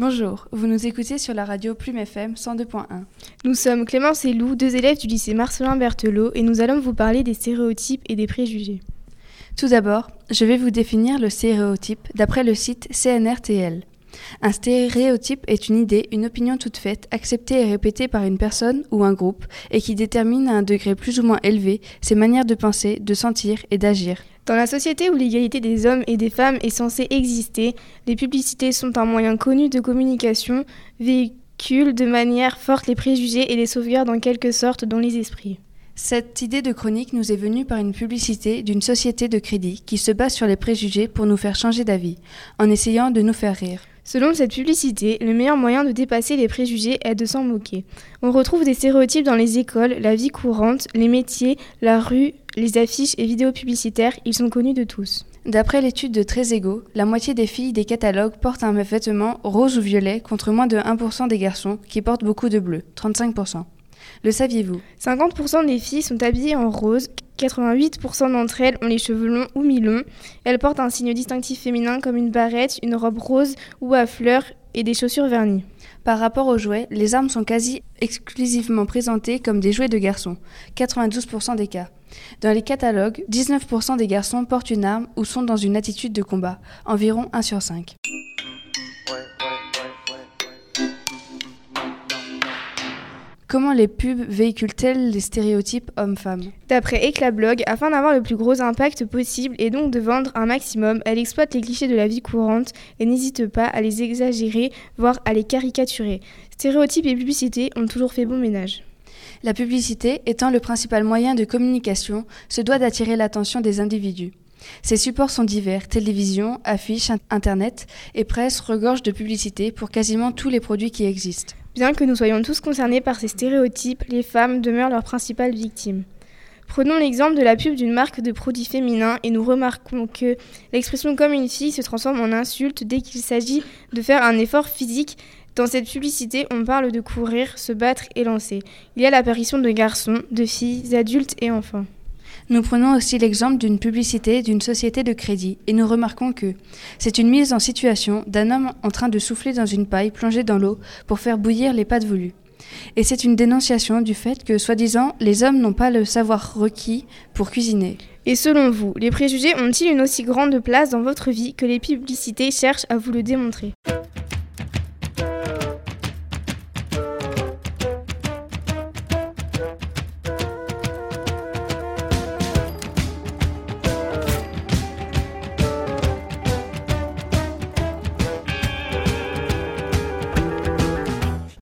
Bonjour, vous nous écoutez sur la radio Plume FM 102.1. Nous sommes Clémence et Lou, deux élèves du lycée Marcelin Berthelot, et nous allons vous parler des stéréotypes et des préjugés. Tout d'abord, je vais vous définir le stéréotype d'après le site CNRTL. Un stéréotype est une idée, une opinion toute faite, acceptée et répétée par une personne ou un groupe, et qui détermine à un degré plus ou moins élevé ses manières de penser, de sentir et d'agir. Dans la société où l'égalité des hommes et des femmes est censée exister, les publicités sont un moyen connu de communication, véhiculent de manière forte les préjugés et les sauvegardent en quelque sorte dans les esprits. Cette idée de chronique nous est venue par une publicité d'une société de crédit qui se base sur les préjugés pour nous faire changer d'avis, en essayant de nous faire rire. Selon cette publicité, le meilleur moyen de dépasser les préjugés est de s'en moquer. On retrouve des stéréotypes dans les écoles, la vie courante, les métiers, la rue, les affiches et vidéos publicitaires, ils sont connus de tous. D'après l'étude de Trésego, la moitié des filles des catalogues portent un vêtement rose ou violet contre moins de 1% des garçons qui portent beaucoup de bleu, 35%. Le saviez-vous? 50% des filles sont habillées en rose, 88% d'entre elles ont les cheveux longs ou mi-longs. Elles portent un signe distinctif féminin comme une barrette, une robe rose ou à fleurs et des chaussures vernies. Par rapport aux jouets, les armes sont quasi exclusivement présentées comme des jouets de garçons, 92% des cas. Dans les catalogues, 19% des garçons portent une arme ou sont dans une attitude de combat, environ 1 sur 5. Comment les pubs véhiculent-elles les stéréotypes hommes-femmes? D'après Eclablog, afin d'avoir le plus gros impact possible et donc de vendre un maximum, elle exploite les clichés de la vie courante et n'hésite pas à les exagérer, voire à les caricaturer. Stéréotypes et publicités ont toujours fait bon ménage. La publicité, étant le principal moyen de communication, se doit d'attirer l'attention des individus. Ces supports sont divers, télévision, affiches, internet et presse regorgent de publicités pour quasiment tous les produits qui existent. Bien que nous soyons tous concernés par ces stéréotypes, les femmes demeurent leurs principales victimes. Prenons l'exemple de la pub d'une marque de produits féminins et nous remarquons que l'expression comme une fille se transforme en insulte dès qu'il s'agit de faire un effort physique. Dans cette publicité, on parle de courir, se battre et lancer. Il y a l'apparition de garçons, de filles, adultes et enfants. Nous prenons aussi l'exemple d'une publicité d'une société de crédit et nous remarquons que c'est une mise en situation d'un homme en train de souffler dans une paille plongée dans l'eau pour faire bouillir les pâtes voulues. Et c'est une dénonciation du fait que, soi-disant, les hommes n'ont pas le savoir requis pour cuisiner. Et selon vous, les préjugés ont-ils une aussi grande place dans votre vie que les publicités cherchent à vous le démontrer?